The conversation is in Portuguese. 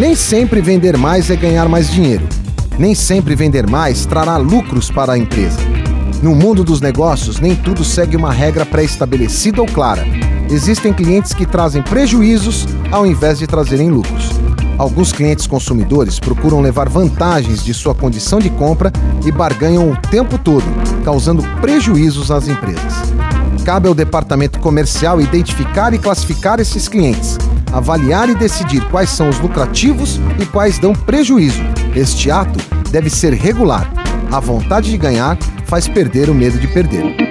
Nem sempre vender mais é ganhar mais dinheiro. Nem sempre vender mais trará lucros para a empresa. No mundo dos negócios, nem tudo segue uma regra pré-estabelecida ou clara. Existem clientes que trazem prejuízos ao invés de trazerem lucros. Alguns clientes consumidores procuram levar vantagens de sua condição de compra e barganham o tempo todo, causando prejuízos às empresas. Cabe ao departamento comercial identificar e classificar esses clientes, avaliar e decidir quais são os lucrativos e quais dão prejuízo. Este ato deve ser regular. A vontade de ganhar faz perder o medo de perder.